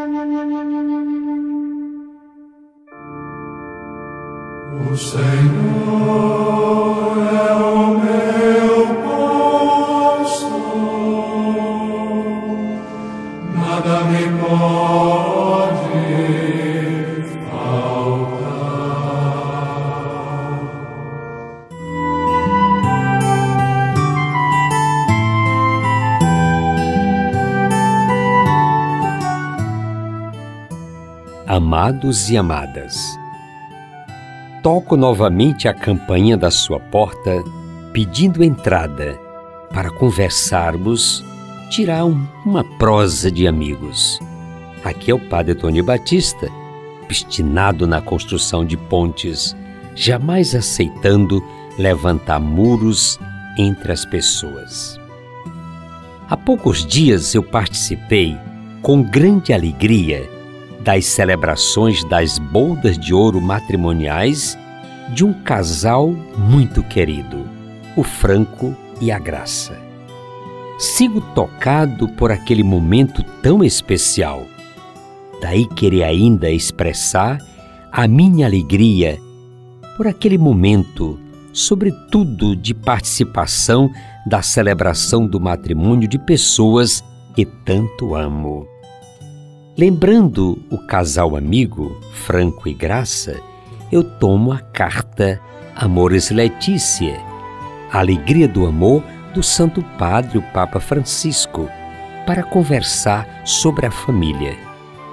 O Senhor é o meu pastor, nada me pode Amados e amadas, toco novamente a campainha da sua porta, pedindo entrada para conversarmos, tirar um- uma prosa de amigos. Aqui é o Padre Tony Batista, obstinado na construção de pontes, jamais aceitando levantar muros entre as pessoas. Há poucos dias eu participei, com grande alegria, das celebrações das boldas de ouro matrimoniais de um casal muito querido, o Franco e a Graça. Sigo tocado por aquele momento tão especial. Daí querer ainda expressar a minha alegria por aquele momento, sobretudo de participação da celebração do matrimônio de pessoas que tanto amo. Lembrando o casal amigo, Franco e Graça, eu tomo a carta Amores Letícia, a alegria do amor do Santo Padre, o Papa Francisco, para conversar sobre a família,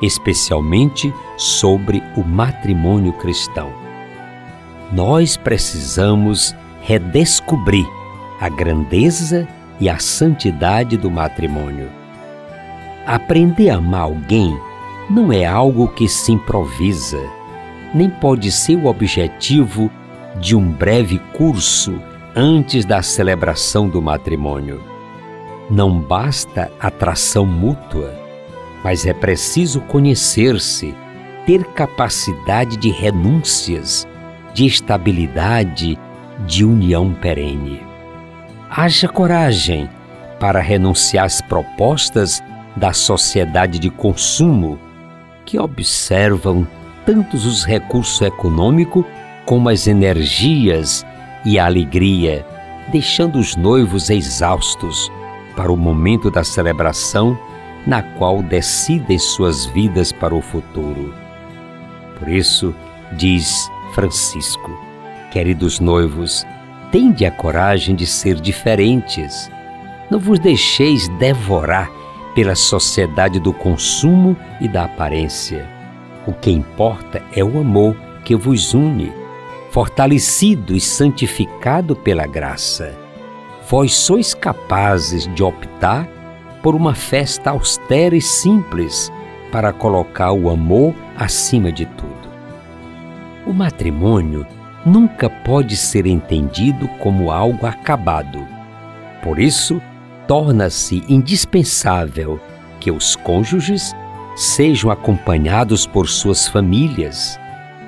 especialmente sobre o matrimônio cristão. Nós precisamos redescobrir a grandeza e a santidade do matrimônio. Aprender a amar alguém não é algo que se improvisa, nem pode ser o objetivo de um breve curso antes da celebração do matrimônio. Não basta atração mútua, mas é preciso conhecer-se, ter capacidade de renúncias, de estabilidade, de união perene. Haja coragem para renunciar às propostas da sociedade de consumo que observam tantos os recursos econômicos como as energias e a alegria, deixando os noivos exaustos para o momento da celebração na qual decidem suas vidas para o futuro. Por isso, diz Francisco, queridos noivos, tende a coragem de ser diferentes. Não vos deixeis devorar pela sociedade do consumo e da aparência. O que importa é o amor que vos une, fortalecido e santificado pela graça. Vós sois capazes de optar por uma festa austera e simples para colocar o amor acima de tudo. O matrimônio nunca pode ser entendido como algo acabado. Por isso, torna-se indispensável que os cônjuges sejam acompanhados por suas famílias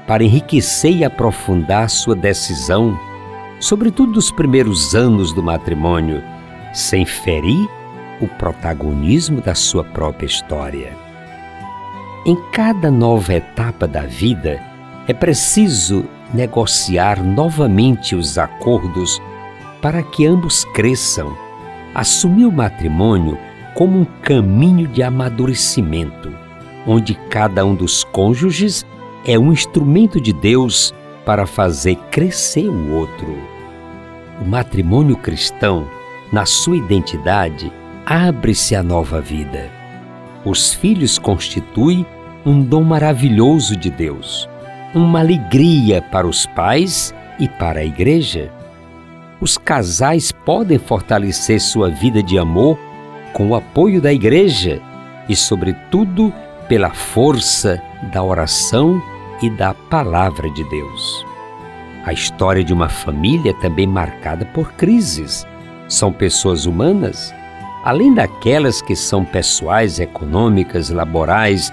para enriquecer e aprofundar sua decisão, sobretudo nos primeiros anos do matrimônio, sem ferir o protagonismo da sua própria história. Em cada nova etapa da vida, é preciso negociar novamente os acordos para que ambos cresçam assumir o matrimônio como um caminho de amadurecimento, onde cada um dos cônjuges é um instrumento de Deus para fazer crescer o outro. O matrimônio cristão, na sua identidade, abre-se à nova vida. Os filhos constituem um dom maravilhoso de Deus, uma alegria para os pais e para a igreja os casais podem fortalecer sua vida de amor com o apoio da igreja e, sobretudo, pela força da oração e da palavra de Deus. A história de uma família também marcada por crises. São pessoas humanas, além daquelas que são pessoais, econômicas, laborais,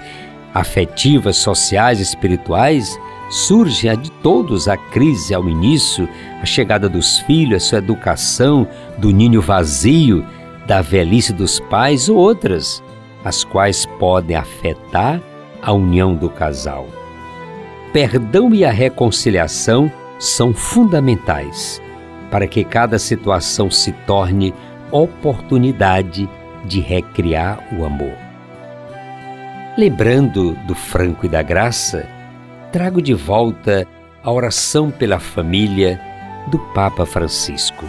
afetivas, sociais, espirituais, surge a de todos a crise ao início, a chegada dos filhos, a sua educação, do ninho vazio, da velhice dos pais ou outras, as quais podem afetar a união do casal. Perdão e a reconciliação são fundamentais para que cada situação se torne oportunidade de recriar o amor. Lembrando do franco e da graça, trago de volta a oração pela família do Papa Francisco.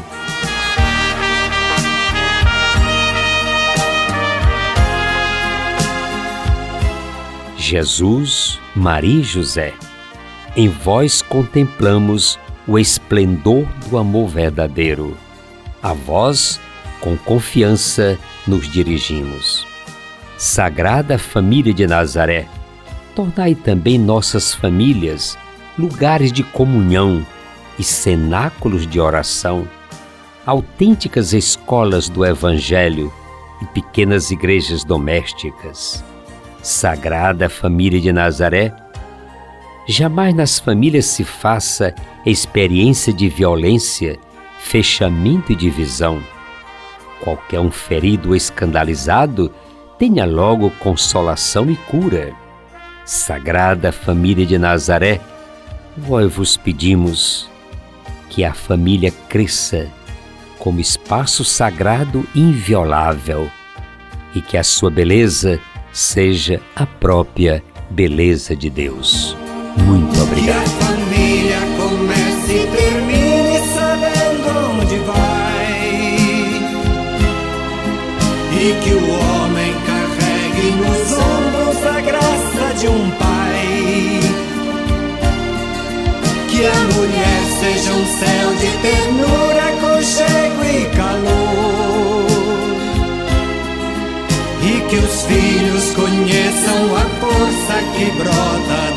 Jesus, Maria e José, em vós contemplamos o esplendor do amor verdadeiro. A vós, com confiança, nos dirigimos. Sagrada Família de Nazaré, tornai também nossas famílias lugares de comunhão e cenáculos de oração, autênticas escolas do Evangelho e pequenas igrejas domésticas. Sagrada Família de Nazaré, jamais nas famílias se faça experiência de violência, fechamento e divisão. Qualquer um ferido ou escandalizado tenha logo consolação e cura. Sagrada Família de Nazaré, vós vos pedimos que a família cresça como espaço sagrado inviolável e que a sua beleza seja a própria beleza de Deus. Muito obrigado. Que a família comece e termine sabendo onde vai. E que o de um pai. Que a mulher seja um céu de ternura, aconchego e calor. E que os filhos conheçam a força que brota